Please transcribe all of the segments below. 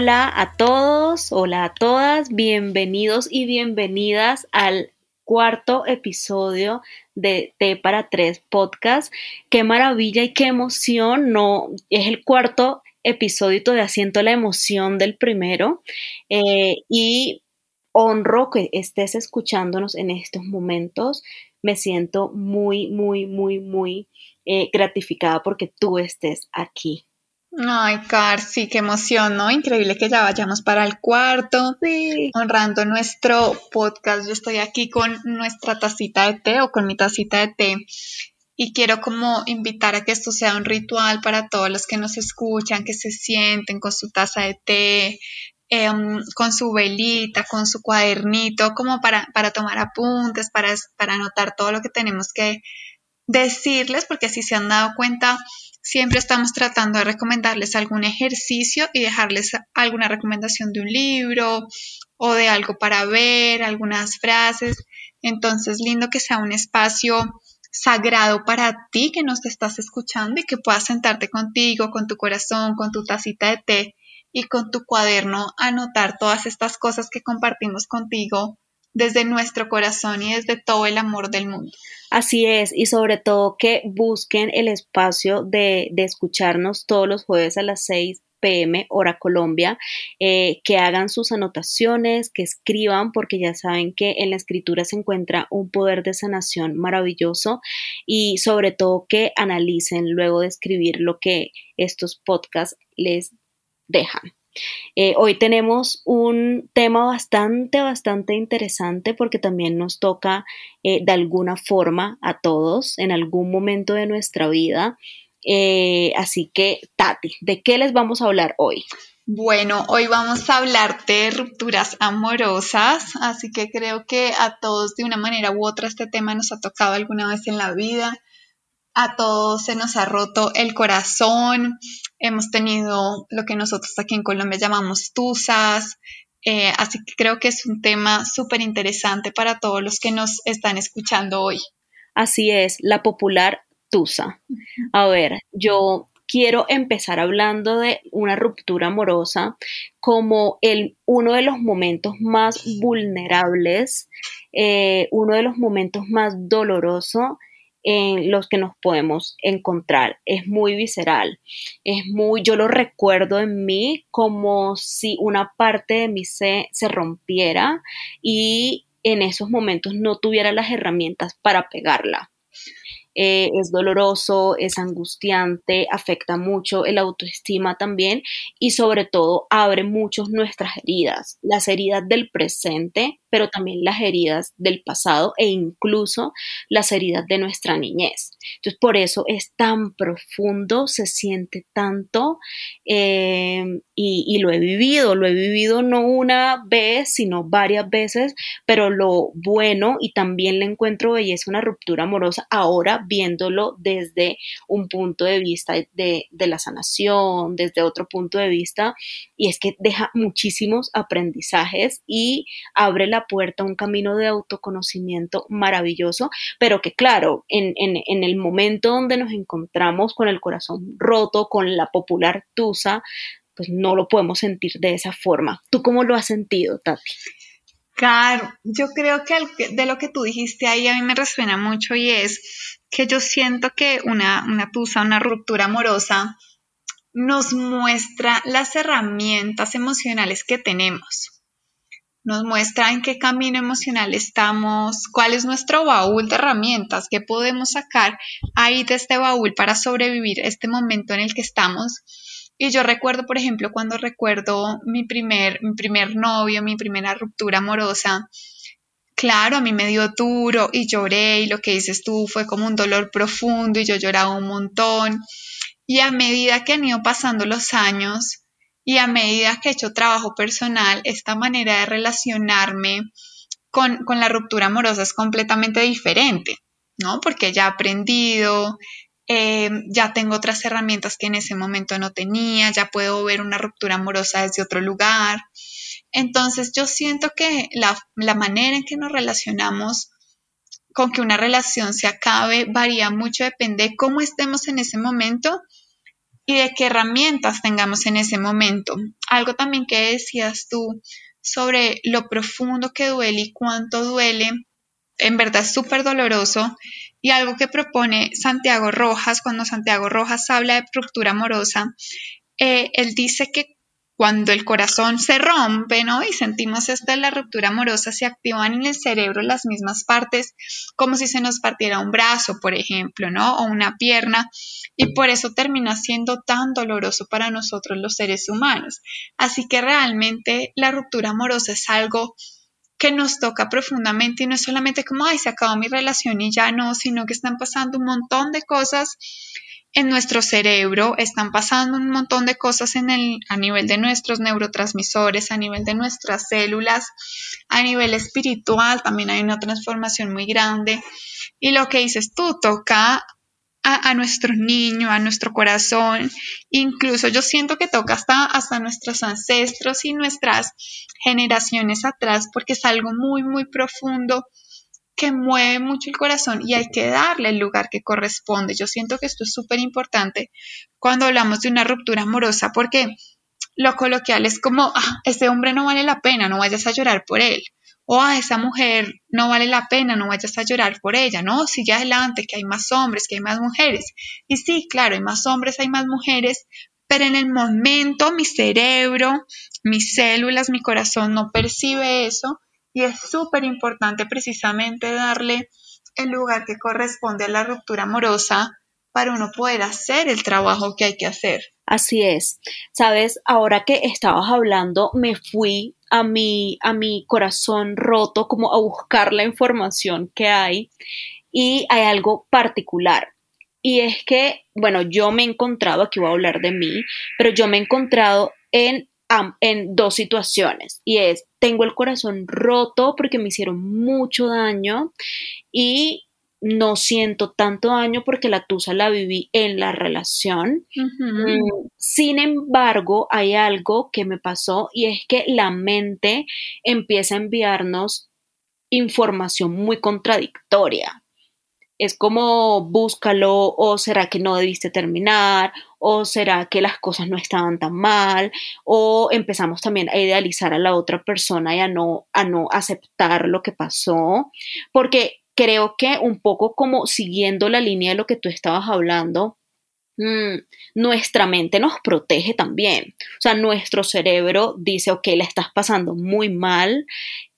Hola a todos, hola a todas, bienvenidos y bienvenidas al cuarto episodio de T para Tres podcast. Qué maravilla y qué emoción, no, es el cuarto episodio todavía siento la emoción del primero eh, y honro que estés escuchándonos en estos momentos. Me siento muy, muy, muy, muy eh, gratificada porque tú estés aquí. Ay, Car, sí, qué emoción, ¿no? Increíble que ya vayamos para el cuarto, Sí. honrando nuestro podcast. Yo estoy aquí con nuestra tacita de té o con mi tacita de té y quiero como invitar a que esto sea un ritual para todos los que nos escuchan, que se sienten con su taza de té, em, con su velita, con su cuadernito, como para, para tomar apuntes, para, para anotar todo lo que tenemos que decirles, porque si se han dado cuenta, siempre estamos tratando de recomendarles algún ejercicio y dejarles alguna recomendación de un libro o de algo para ver, algunas frases. Entonces, lindo que sea un espacio sagrado para ti que nos estás escuchando y que puedas sentarte contigo, con tu corazón, con tu tacita de té y con tu cuaderno anotar todas estas cosas que compartimos contigo desde nuestro corazón y desde todo el amor del mundo. Así es, y sobre todo que busquen el espacio de, de escucharnos todos los jueves a las 6 pm hora Colombia, eh, que hagan sus anotaciones, que escriban, porque ya saben que en la escritura se encuentra un poder de sanación maravilloso y sobre todo que analicen luego de escribir lo que estos podcasts les dejan. Eh, hoy tenemos un tema bastante, bastante interesante porque también nos toca eh, de alguna forma a todos en algún momento de nuestra vida. Eh, así que, Tati, ¿de qué les vamos a hablar hoy? Bueno, hoy vamos a hablar de rupturas amorosas, así que creo que a todos de una manera u otra este tema nos ha tocado alguna vez en la vida a todos se nos ha roto el corazón, hemos tenido lo que nosotros aquí en Colombia llamamos tusas, eh, así que creo que es un tema súper interesante para todos los que nos están escuchando hoy. Así es, la popular tusa. A ver, yo quiero empezar hablando de una ruptura amorosa como el, uno de los momentos más vulnerables, eh, uno de los momentos más dolorosos en los que nos podemos encontrar. Es muy visceral, es muy, yo lo recuerdo en mí como si una parte de mí se, se rompiera y en esos momentos no tuviera las herramientas para pegarla. Eh, es doloroso, es angustiante, afecta mucho el autoestima también y sobre todo abre mucho nuestras heridas, las heridas del presente, pero también las heridas del pasado e incluso las heridas de nuestra niñez. Entonces por eso es tan profundo, se siente tanto eh, y, y lo he vivido, lo he vivido no una vez, sino varias veces, pero lo bueno y también le encuentro belleza una ruptura amorosa ahora viéndolo desde un punto de vista de, de, la sanación, desde otro punto de vista, y es que deja muchísimos aprendizajes y abre la puerta a un camino de autoconocimiento maravilloso, pero que claro, en, en, en el momento donde nos encontramos con el corazón roto, con la popular tusa, pues no lo podemos sentir de esa forma. ¿Tú cómo lo has sentido, Tati? Claro, yo creo que de lo que tú dijiste ahí a mí me resuena mucho y es que yo siento que una, una tusa, una ruptura amorosa, nos muestra las herramientas emocionales que tenemos. Nos muestra en qué camino emocional estamos, cuál es nuestro baúl de herramientas, qué podemos sacar ahí de este baúl para sobrevivir este momento en el que estamos. Y yo recuerdo, por ejemplo, cuando recuerdo mi primer, mi primer novio, mi primera ruptura amorosa, claro, a mí me dio duro y lloré y lo que dices tú fue como un dolor profundo y yo lloraba un montón. Y a medida que han ido pasando los años y a medida que he hecho trabajo personal, esta manera de relacionarme con, con la ruptura amorosa es completamente diferente, ¿no? Porque ya he aprendido, eh, ya tengo otras herramientas que en ese momento no tenía, ya puedo ver una ruptura amorosa desde otro lugar. Entonces yo siento que la, la manera en que nos relacionamos con que una relación se acabe varía mucho, depende de cómo estemos en ese momento y de qué herramientas tengamos en ese momento. Algo también que decías tú sobre lo profundo que duele y cuánto duele, en verdad es súper doloroso. Y algo que propone Santiago Rojas, cuando Santiago Rojas habla de ruptura amorosa, eh, él dice que cuando el corazón se rompe, ¿no? Y sentimos esto de la ruptura amorosa, se activan en el cerebro las mismas partes, como si se nos partiera un brazo, por ejemplo, ¿no? O una pierna, y por eso termina siendo tan doloroso para nosotros los seres humanos. Así que realmente la ruptura amorosa es algo que nos toca profundamente y no es solamente como, ay, se acabó mi relación y ya no, sino que están pasando un montón de cosas en nuestro cerebro, están pasando un montón de cosas a nivel de nuestros neurotransmisores, a nivel de nuestras células, a nivel espiritual también hay una transformación muy grande. Y lo que dices tú, toca a, nuestro niño, a nuestro corazón, incluso yo siento que toca hasta, hasta nuestros ancestros y nuestras generaciones atrás, porque es algo muy, muy profundo que mueve mucho el corazón y hay que darle el lugar que corresponde. Yo siento que esto es súper importante cuando hablamos de una ruptura amorosa porque lo coloquial es como, ah, ese hombre no vale la pena, no vayas a llorar por él. O ah, esa mujer no vale la pena, no vayas a llorar por ella. No, sigue adelante, que hay más hombres, que hay más mujeres. Y sí, claro, hay más hombres, hay más mujeres, pero en el momento mi cerebro, mis células, mi corazón no percibe eso y es súper importante precisamente darle el lugar que corresponde a la ruptura amorosa para uno poder hacer el trabajo que hay que hacer. Así es. Sabes, ahora que estabas hablando, me fui a mi, a mi corazón roto como a buscar la información que hay y hay algo particular. Y es que, bueno, yo me he encontrado, aquí voy a hablar de mí, pero yo me he encontrado en en dos situaciones y es, tengo el corazón roto porque me hicieron mucho daño y no siento tanto daño porque la tusa la viví en la relación. Mm, sin embargo, hay algo que me pasó y es que la mente empieza a enviarnos información muy contradictoria. Es como búscalo o será que no debiste terminar o será que las cosas no estaban tan mal o empezamos también a idealizar a la otra persona y a no, a no aceptar lo que pasó porque creo que un poco como siguiendo la línea de lo que tú estabas hablando, mm, nuestra mente nos protege también. O sea, nuestro cerebro dice, ok, le estás pasando muy mal,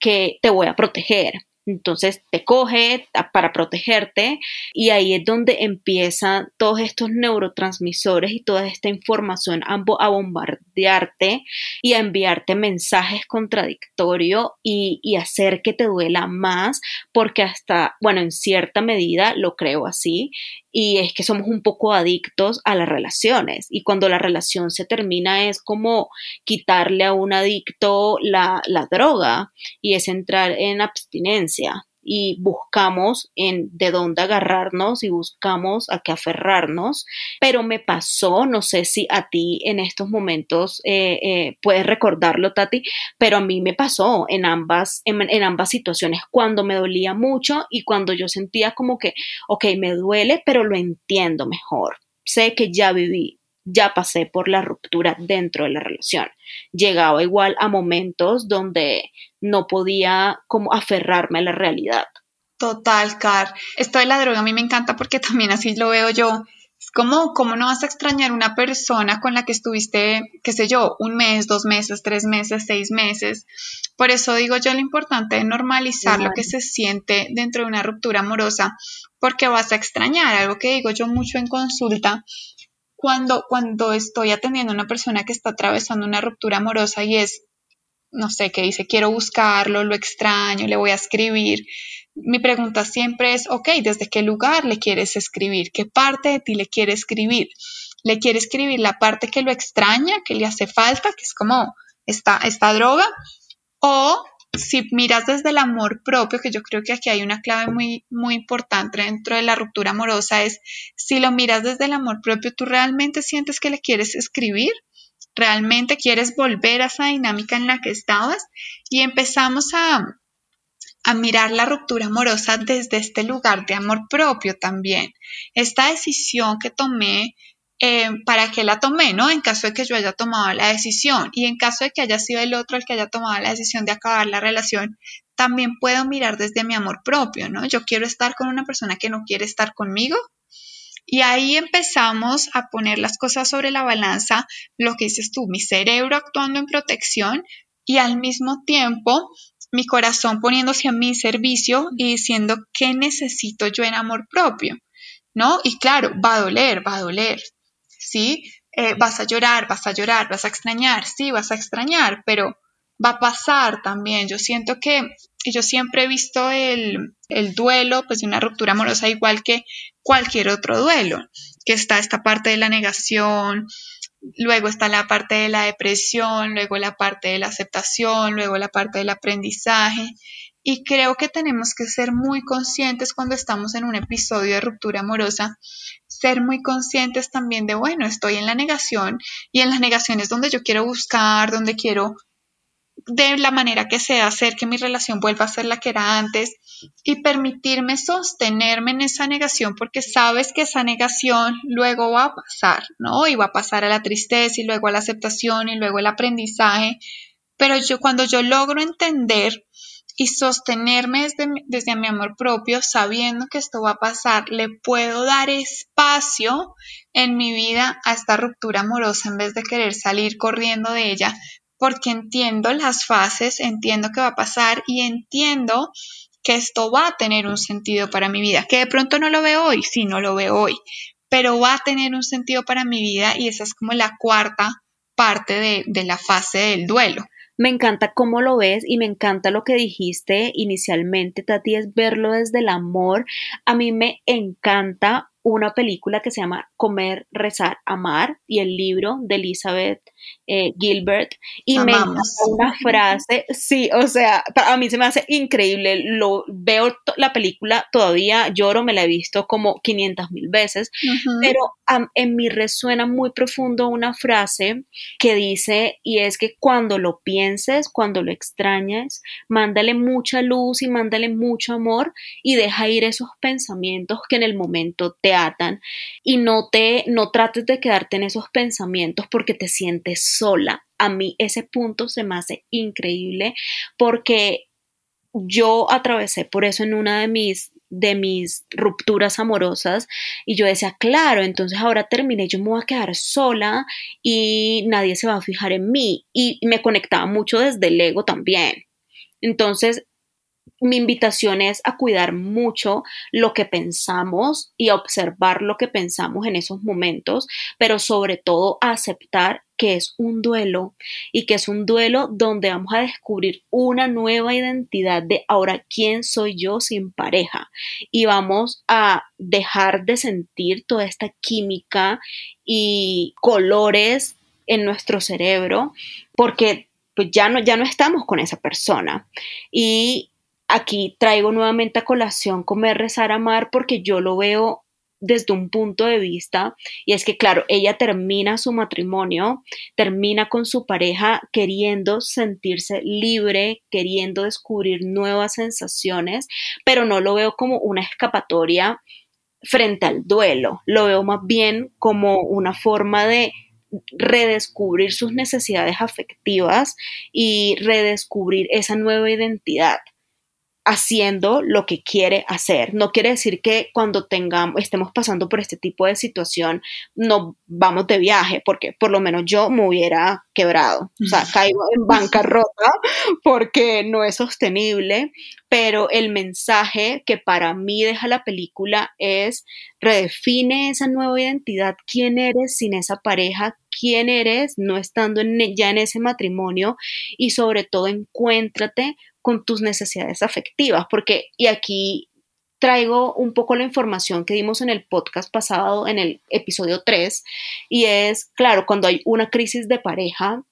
que te voy a proteger. Entonces te coge para protegerte y ahí es donde empiezan todos estos neurotransmisores y toda esta información a, bombardearte y a enviarte mensajes contradictorios y, hacer que te duela más porque hasta, bueno, en cierta medida lo creo así, y es que somos un poco adictos a las relaciones. Y cuando la relación se termina es como quitarle a un adicto la, la droga y es entrar en abstinencia y buscamos en de dónde agarrarnos y buscamos a qué aferrarnos. Pero me pasó, no sé si a ti en estos momentos eh, eh, puedes recordarlo, Tati, pero a mí me pasó en ambas, en, ambas situaciones, cuando me dolía mucho y cuando yo sentía como que, ok, me duele, pero lo entiendo mejor. Sé que ya viví, ya pasé por la ruptura dentro de la relación. Llegaba igual a momentos donde no podía como aferrarme a la realidad. Total, Car. Esto de la droga a mí me encanta porque también así lo veo yo. Es como, ¿cómo no vas a extrañar una persona con la que estuviste, qué sé yo, un mes, dos meses, tres meses, seis meses? Por eso digo yo lo importante de normalizar lo que se siente dentro de una ruptura amorosa, porque vas a extrañar, algo que digo yo mucho en consulta, cuando, cuando estoy atendiendo a una persona que está atravesando una ruptura amorosa y es, no sé, que dice, quiero buscarlo, lo extraño, le voy a escribir. Mi pregunta siempre es, ok, ¿desde qué lugar le quieres escribir? ¿Qué parte de ti le quiere escribir? ¿Le quiere escribir la parte que lo extraña, que le hace falta, que es como esta, esta droga? ¿O si miras desde el amor propio, que yo creo que aquí hay una clave muy, muy importante dentro de la ruptura amorosa, es si lo miras desde el amor propio, tú realmente sientes que le quieres escribir, realmente quieres volver a esa dinámica en la que estabas y empezamos a, a mirar la ruptura amorosa desde este lugar de amor propio también. Esta decisión que tomé eh, para qué la tomé, ¿no? En caso de que yo haya tomado la decisión y en caso de que haya sido el otro el que haya tomado la decisión de acabar la relación, también puedo mirar desde mi amor propio, ¿no? Yo quiero estar con una persona que no quiere estar conmigo. Y ahí empezamos a poner las cosas sobre la balanza, lo que dices tú, mi cerebro actuando en protección y al mismo tiempo mi corazón poniéndose a mi servicio y diciendo qué necesito yo en amor propio, ¿no? Y claro, va a doler, va a doler, ¿sí? Eh, vas a llorar, vas a llorar, vas a extrañar, sí, vas a extrañar, pero va a pasar también. Yo siento que yo siempre he visto el, el, duelo, pues de una ruptura amorosa igual que cualquier otro duelo, que está esta parte de la negación, luego está la parte de la depresión, luego la parte de la aceptación, luego la parte del aprendizaje. Y creo que tenemos que ser muy conscientes cuando estamos en un episodio de ruptura amorosa, ser muy conscientes también de, bueno, estoy en la negación y en las negaciones donde yo quiero buscar, donde quiero de la manera que sea hacer que mi relación vuelva a ser la que era antes y permitirme sostenerme en esa negación porque sabes que esa negación luego va a pasar, ¿no? Y va a pasar a la tristeza y luego a la aceptación y luego el aprendizaje. Pero yo cuando yo logro entender y sostenerme desde, desde mi amor propio, sabiendo que esto va a pasar, le puedo dar espacio en mi vida a esta ruptura amorosa en vez de querer salir corriendo de ella, porque entiendo las fases, entiendo qué va a pasar y entiendo que esto va a tener un sentido para mi vida, que de pronto no lo veo hoy, sí, no lo veo hoy, pero va a tener un sentido para mi vida y esa es como la cuarta parte de, de la fase del duelo. Me encanta cómo lo ves y me encanta lo que dijiste inicialmente, Tati, es verlo desde el amor. A mí me encanta una película que se llama Comer, Rezar, Amar y el libro de Elizabeth eh, Gilbert y me encanta una frase, sí, o sea, a mí se me hace increíble, lo veo la película todavía, lloro, me la he visto como 500 mil veces, pero en mí resuena muy profundo una frase que dice, y es que cuando lo pienses, cuando lo extrañes, mándale mucha luz y mándale mucho amor y deja ir esos pensamientos que en el momento atan y no te, no trates de quedarte en esos pensamientos porque te sientes sola. A mí ese punto se me hace increíble porque yo atravesé por eso en una de mis de mis rupturas amorosas y yo decía, claro, entonces ahora terminé, yo me voy a quedar sola y nadie se va a fijar en mí y me conectaba mucho desde el ego también. Entonces, mi invitación es a cuidar mucho lo que pensamos y a observar lo que pensamos en esos momentos, pero sobre todo a aceptar que es un duelo y que es un duelo donde vamos a descubrir una nueva identidad de ahora quién soy yo sin pareja. Y vamos a dejar de sentir toda esta química y colores en nuestro cerebro porque pues ya no, ya no estamos con esa persona. Y aquí traigo nuevamente a colación comer, rezar, amar, porque yo lo veo desde un punto de vista, y es que, claro, ella termina su matrimonio, termina con su pareja queriendo sentirse libre, queriendo descubrir nuevas sensaciones, pero no lo veo como una escapatoria frente al duelo, lo veo más bien como una forma de redescubrir sus necesidades afectivas y redescubrir esa nueva identidad haciendo lo que quiere hacer. No quiere decir que cuando tengamos, estemos pasando por este tipo de situación, no vamos de viaje, porque por lo menos yo me hubiera quebrado, o sea, caigo en bancarrota porque no es sostenible, pero el mensaje que para mí deja la película es redefine esa nueva identidad, quién eres sin esa pareja, quién eres no estando ya en ese matrimonio y sobre todo encuéntrate con tus necesidades afectivas, porque, y aquí traigo un poco la información que dimos en el podcast pasado, en el episodio 3, y es, claro, cuando hay una crisis de pareja,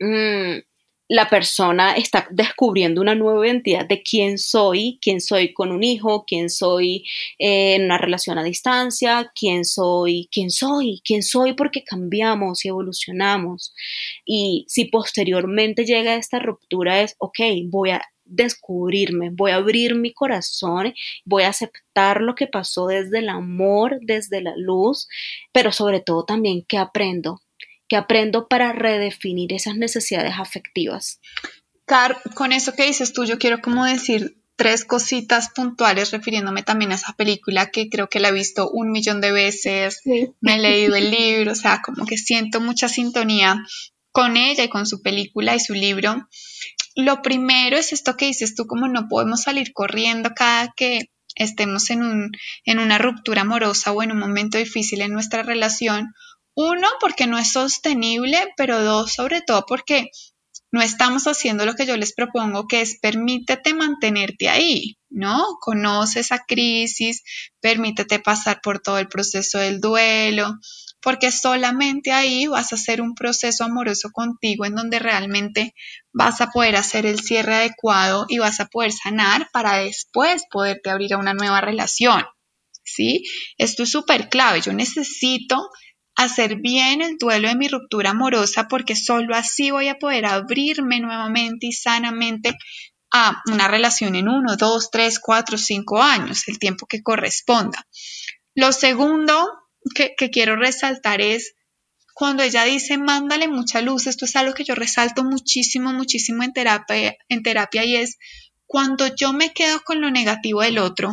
mmm, la persona está descubriendo una nueva identidad de quién soy, quién soy con un hijo, quién soy eh, en una relación a distancia, quién soy, quién soy, quién soy porque cambiamos y evolucionamos. Y si posteriormente llega esta ruptura es, ok, voy a descubrirme, voy a abrir mi corazón, voy a aceptar lo que pasó desde el amor, desde la luz, pero sobre todo también que aprendo, que aprendo para redefinir esas necesidades afectivas. Car, con eso que dices tú, yo quiero como decir tres cositas puntuales refiriéndome también a esa película que creo que la he visto un millón de veces, me he leído el libro, o sea, como que siento mucha sintonía con ella y con su película y su libro. Lo primero es esto que dices tú, como no podemos salir corriendo cada que estemos en, un, en una ruptura amorosa o en un momento difícil en nuestra relación. Uno, porque no es sostenible, pero dos, sobre todo porque no estamos haciendo lo que yo les propongo, que es permítete mantenerte ahí, ¿no? Conoce esa crisis, permítete pasar por todo el proceso del duelo, porque solamente ahí vas a hacer un proceso amoroso contigo en donde realmente vas a poder hacer el cierre adecuado y vas a poder sanar para después poderte abrir a una nueva relación. ¿Sí? Esto es súper clave. Yo necesito hacer bien el duelo de mi ruptura amorosa porque solo así voy a poder abrirme nuevamente y sanamente a una relación en uno, dos, tres, cuatro, cinco años, el tiempo que corresponda. Lo segundo que, quiero resaltar es cuando ella dice mándale mucha luz, esto es algo que yo resalto muchísimo, muchísimo en terapia, en terapia y es cuando yo me quedo con lo negativo del otro,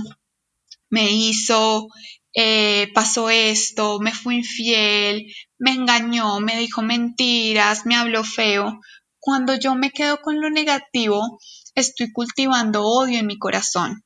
me hizo, eh, pasó esto, me fui infiel, me engañó, me dijo mentiras, me habló feo. Cuando yo me quedo con lo negativo, estoy cultivando odio en mi corazón.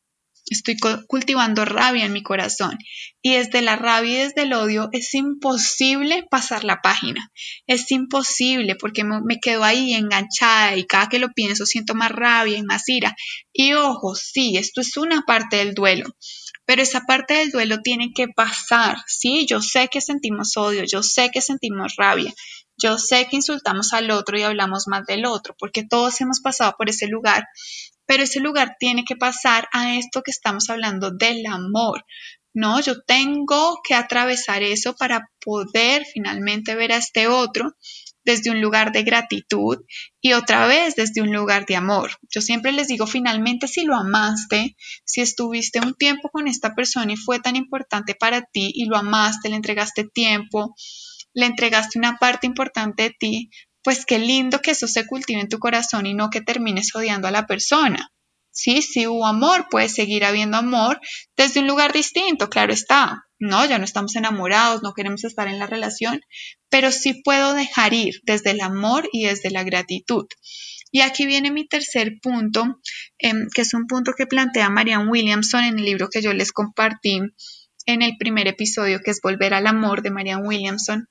Estoy cultivando rabia en mi corazón y desde la rabia y desde el odio es imposible pasar la página. Es imposible porque me quedo ahí enganchada y cada que lo pienso siento más rabia y más ira. Y ojo, sí, esto es una parte del duelo, pero esa parte del duelo tiene que pasar, ¿sí? Yo sé que sentimos odio, yo sé que sentimos rabia, yo sé que insultamos al otro y hablamos más del otro, porque todos hemos pasado por ese lugar, pero ese lugar tiene que pasar a esto que estamos hablando del amor. No, yo tengo que atravesar eso para poder finalmente ver a este otro desde un lugar de gratitud y otra vez desde un lugar de amor. Yo siempre les digo, finalmente si lo amaste, si estuviste un tiempo con esta persona y fue tan importante para ti y lo amaste, le entregaste tiempo, le entregaste una parte importante de ti, pues qué lindo que eso se cultive en tu corazón y no que termines odiando a la persona. Sí, si hubo amor, puede seguir habiendo amor desde un lugar distinto, claro está. No, ya no estamos enamorados, no queremos estar en la relación, pero sí puedo dejar ir desde el amor y desde la gratitud. Y aquí viene mi tercer punto, em, que es un punto que plantea Marianne Williamson en el libro que yo les compartí en el primer episodio, que es Volver al Amor de Marianne Williamson.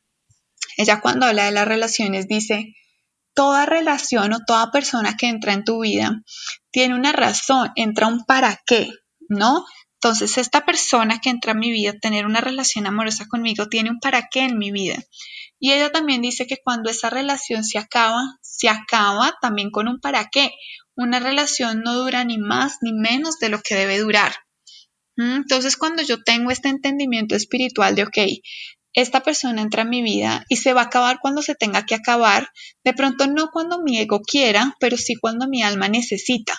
Ella cuando habla de las relaciones dice, toda relación o toda persona que entra en tu vida tiene una razón, entra un para qué, ¿no? Entonces, esta persona que entra en mi vida, tener una relación amorosa conmigo, tiene un para qué en mi vida. Y ella también dice que cuando esa relación se acaba, se acaba también con un para qué. Una relación no dura ni más ni menos de lo que debe durar. ¿Mm? Entonces, cuando yo tengo este entendimiento espiritual de, ok, esta persona entra en mi vida y se va a acabar cuando se tenga que acabar, de pronto no cuando mi ego quiera, pero sí cuando mi alma necesita.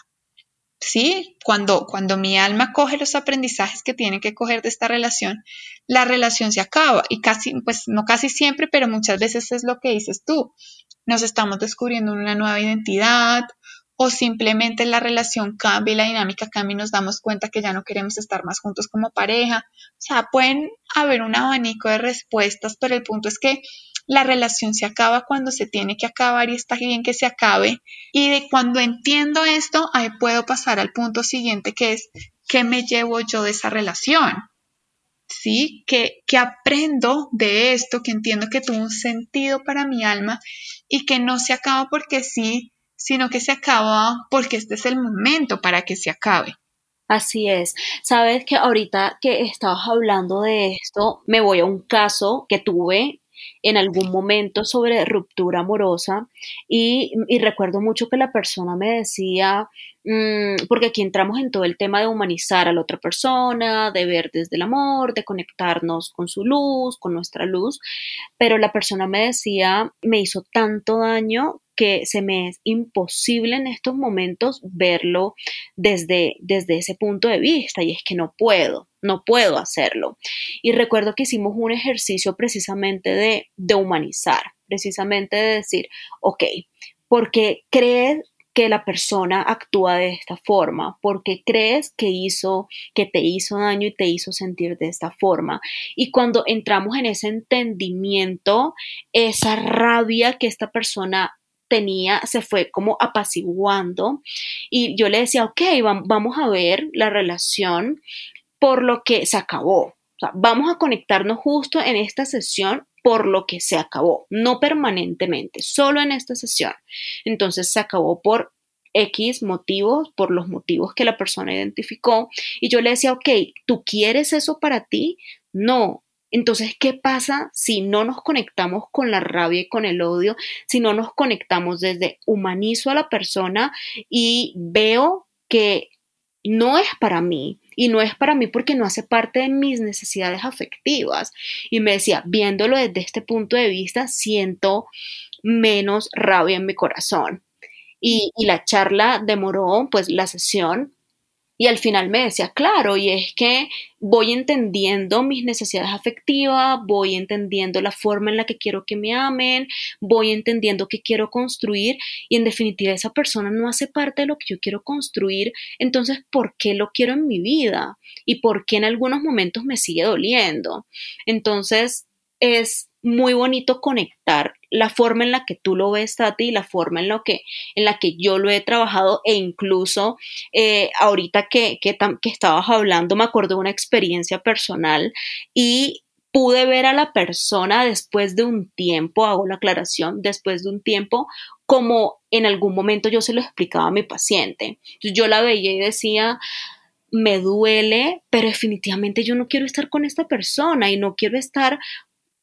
¿Sí? Cuando, cuando mi alma coge los aprendizajes que tiene que coger de esta relación, la relación se acaba y casi, pues no casi siempre, pero muchas veces es lo que dices tú. Nos estamos descubriendo una nueva identidad o simplemente la relación cambia y la dinámica cambia y nos damos cuenta que ya no queremos estar más juntos como pareja. O sea, pueden haber un abanico de respuestas, pero el punto es que la relación se acaba cuando se tiene que acabar y está bien que se acabe. Y de cuando entiendo esto, ahí puedo pasar al punto siguiente que es, ¿qué me llevo yo de esa relación? ¿Sí? ¿Qué, qué aprendo de esto? Que entiendo que tuvo un sentido para mi alma y que no se acaba porque sí, sino que se acaba porque este es el momento para que se acabe. Así es. Sabes que ahorita que estabas hablando de esto, me voy a un caso que tuve en algún momento sobre ruptura amorosa. Y, recuerdo mucho que la persona me decía, mm, porque aquí entramos en todo el tema de humanizar a la otra persona, de ver desde el amor, de conectarnos con su luz, con nuestra luz, pero la persona me decía, me hizo tanto daño que se me es imposible en estos momentos verlo desde, desde ese punto de vista y es que no puedo, no puedo hacerlo. Y recuerdo que hicimos un ejercicio precisamente de, de humanizar, precisamente de decir, ok, porque crees que la persona actúa de esta forma, porque crees que hizo, que te hizo daño y te hizo sentir de esta forma. Y cuando entramos en ese entendimiento, esa rabia que esta persona tenía se fue como apaciguando y yo le decía, ok, vamos a ver la relación por lo que se acabó. vamos a conectarnos justo en esta sesión por lo que se acabó, no permanentemente, solo en esta sesión. Entonces se acabó por X motivos, por los motivos que la persona identificó. Y yo le decía, ok, ¿tú quieres eso para ti? No. Entonces, ¿qué pasa si no nos conectamos con la rabia y con el odio? Si no nos conectamos desde humanizo a la persona y veo que no es para mí, y no es para mí porque no hace parte de mis necesidades afectivas. Y me decía, viéndolo desde este punto de vista, siento menos rabia en mi corazón. Y, la charla demoró, pues la sesión y al final me decía, claro, y es que voy entendiendo mis necesidades afectivas, voy entendiendo la forma en la que quiero que me amen, voy entendiendo qué quiero construir y en definitiva esa persona no hace parte de lo que yo quiero construir, entonces, ¿por qué lo quiero en mi vida? ¿Y por qué en algunos momentos me sigue doliendo? Entonces, es muy bonito conectar la forma en la que tú lo ves, Tati, y la forma en, lo que, en la que yo lo he trabajado e incluso eh, ahorita que, que, que estabas hablando me acordé de una experiencia personal y pude ver a la persona después de un tiempo, hago la aclaración, después de un tiempo, como en algún momento yo se lo explicaba a mi paciente. Yo la veía y decía, me duele, pero definitivamente yo no quiero estar con esta persona y no quiero estar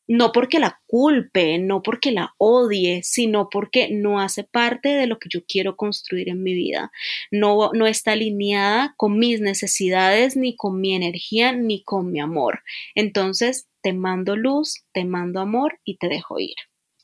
no porque la culpe, no porque la odie, sino porque no hace parte de lo que yo quiero construir en mi vida. No, no está alineada con mis necesidades, ni con mi energía, ni con mi amor. Entonces, te mando luz, te mando amor y te dejo ir.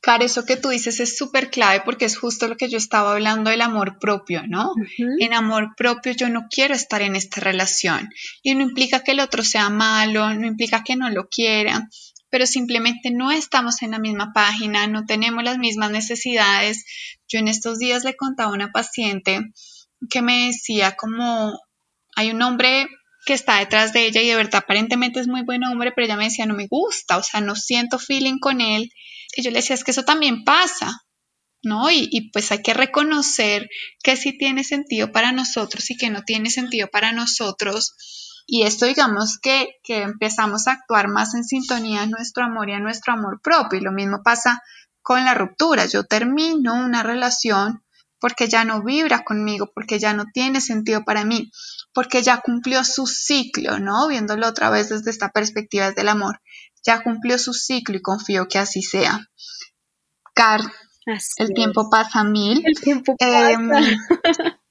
Claro, eso que tú dices es súper clave porque es justo lo que yo estaba hablando del amor propio, ¿no? En amor propio yo no quiero estar en esta relación y no implica que el otro sea malo, no implica que no lo quiera, pero simplemente no estamos en la misma página, no tenemos las mismas necesidades. Yo en estos días le contaba a una paciente que me decía como hay un hombre que está detrás de ella y de verdad aparentemente es muy buen hombre, pero ella me decía no me gusta, o sea, no siento feeling con él. Y yo le decía es que eso también pasa, ¿no? Y, y, pues hay que reconocer que sí tiene sentido para nosotros y que no tiene sentido para nosotros y esto digamos que, que empezamos a actuar más en sintonía a nuestro amor y a nuestro amor propio. Y lo mismo pasa con la ruptura. Yo termino una relación porque ya no vibra conmigo, porque ya no tiene sentido para mí, porque ya cumplió su ciclo, ¿no? Viéndolo otra vez desde esta perspectiva del amor. Ya cumplió su ciclo y confío que así sea. Car, el tiempo pasa mil. El tiempo em, pasa.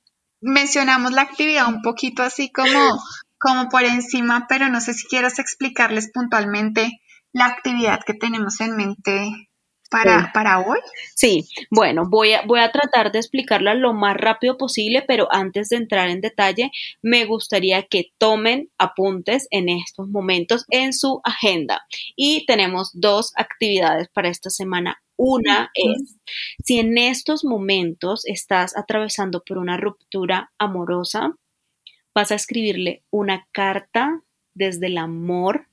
mencionamos la actividad un poquito así como como por encima, pero no sé si quieras explicarles puntualmente la actividad que tenemos en mente para, para, hoy? Sí, bueno, voy a, voy a tratar de explicarla lo más rápido posible, pero antes de entrar en detalle, me gustaría que tomen apuntes en estos momentos en su agenda. Y tenemos dos actividades para esta semana. Una es, si en estos momentos estás atravesando por una ruptura amorosa, vas a escribirle una carta desde el amor,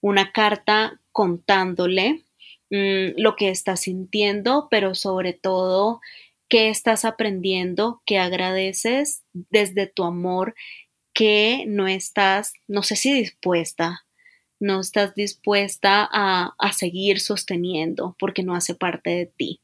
una carta contándole mm, lo que estás sintiendo, pero sobre todo qué estás aprendiendo, qué agradeces desde tu amor, que no estás, no sé si dispuesta, no estás dispuesta a, a seguir sosteniendo porque no hace parte de ti.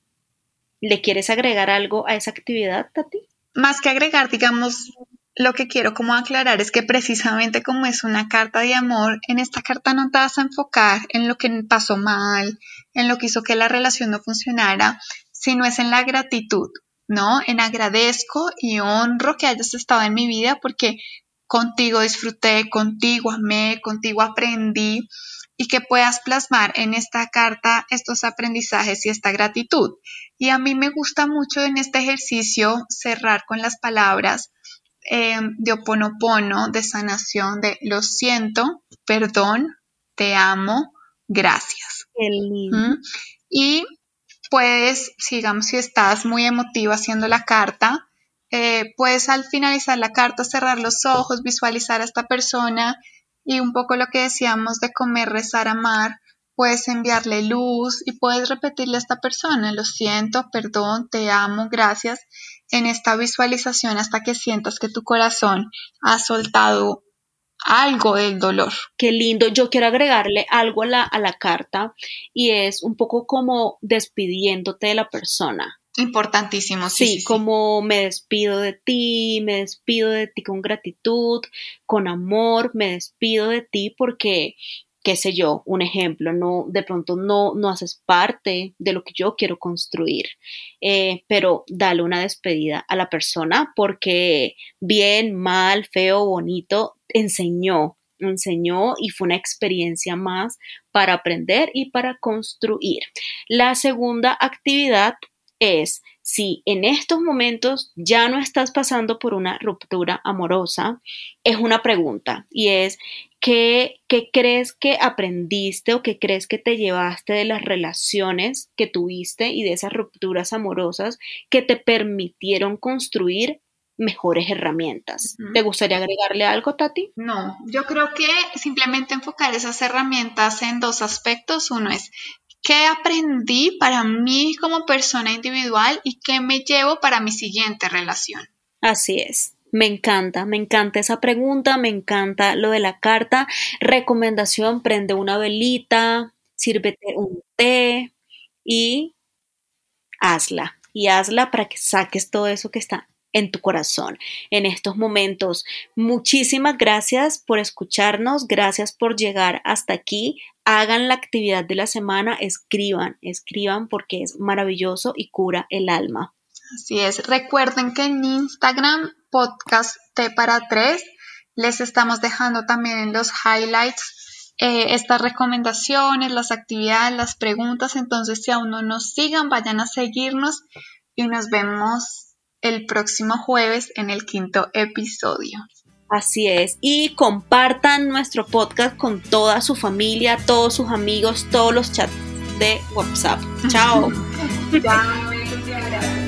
¿Le quieres agregar algo a esa actividad, Tati? Más que agregar, digamos, lo que quiero como aclarar es que precisamente como es una carta de amor, en esta carta no te vas a enfocar en lo que pasó mal, en lo que hizo que la relación no funcionara, sino es en la gratitud, ¿no? En agradezco y honro que hayas estado en mi vida porque contigo disfruté, contigo amé, contigo aprendí y que puedas plasmar en esta carta estos aprendizajes y esta gratitud. Y a mí me gusta mucho en este ejercicio cerrar con las palabras eh, de oponopono, de sanación, de lo siento, perdón, te amo, gracias. ¿Mm? Y puedes, sigamos, si estás muy emotivo haciendo la carta, eh, puedes al finalizar la carta cerrar los ojos, visualizar a esta persona y un poco lo que decíamos de comer, rezar, amar, puedes enviarle luz y puedes repetirle a esta persona, lo siento, perdón, te amo, gracias, en esta visualización hasta que sientas que tu corazón ha soltado algo del dolor. Qué lindo. Yo quiero agregarle algo a la, a la carta y es un poco como despidiéndote de la persona. Importantísimo, sí, sí, como me despido de ti, me despido de ti con gratitud, con amor, me despido de ti porque qué sé yo, un ejemplo, no, de pronto no, no haces parte de lo que yo quiero construir, eh, pero dale una despedida a la persona porque bien, mal, feo, bonito, enseñó, enseñó y fue una experiencia más para aprender y para construir. La segunda actividad es si en estos momentos ya no estás pasando por una ruptura amorosa, es una pregunta y es ¿qué, ¿qué, crees que aprendiste o qué crees que te llevaste de las relaciones que tuviste y de esas rupturas amorosas que te permitieron construir mejores herramientas. ¿Te gustaría agregarle algo, Tati? No, yo creo que simplemente enfocar esas herramientas en dos aspectos. Uno es ¿Qué aprendí para mí como persona individual y qué me llevo para mi siguiente relación? Así es. Me encanta, me encanta esa pregunta, me encanta lo de la carta. Recomendación, prende una velita, sírvete un té y hazla. Y hazla para que saques todo eso que está en tu corazón en estos momentos. Muchísimas gracias por escucharnos, gracias por llegar hasta aquí hagan la actividad de la semana, escriban, escriban porque es maravilloso y cura el alma. Así es. Recuerden que en Instagram, podcast T para tres, les estamos dejando también en los highlights eh, estas recomendaciones, las actividades, las preguntas. Entonces, si aún no nos sigan, vayan a seguirnos y nos vemos el próximo jueves en el quinto episodio. Así es. Y compartan nuestro podcast con toda su familia, todos sus amigos, todos los chats de WhatsApp. Chao. Chao.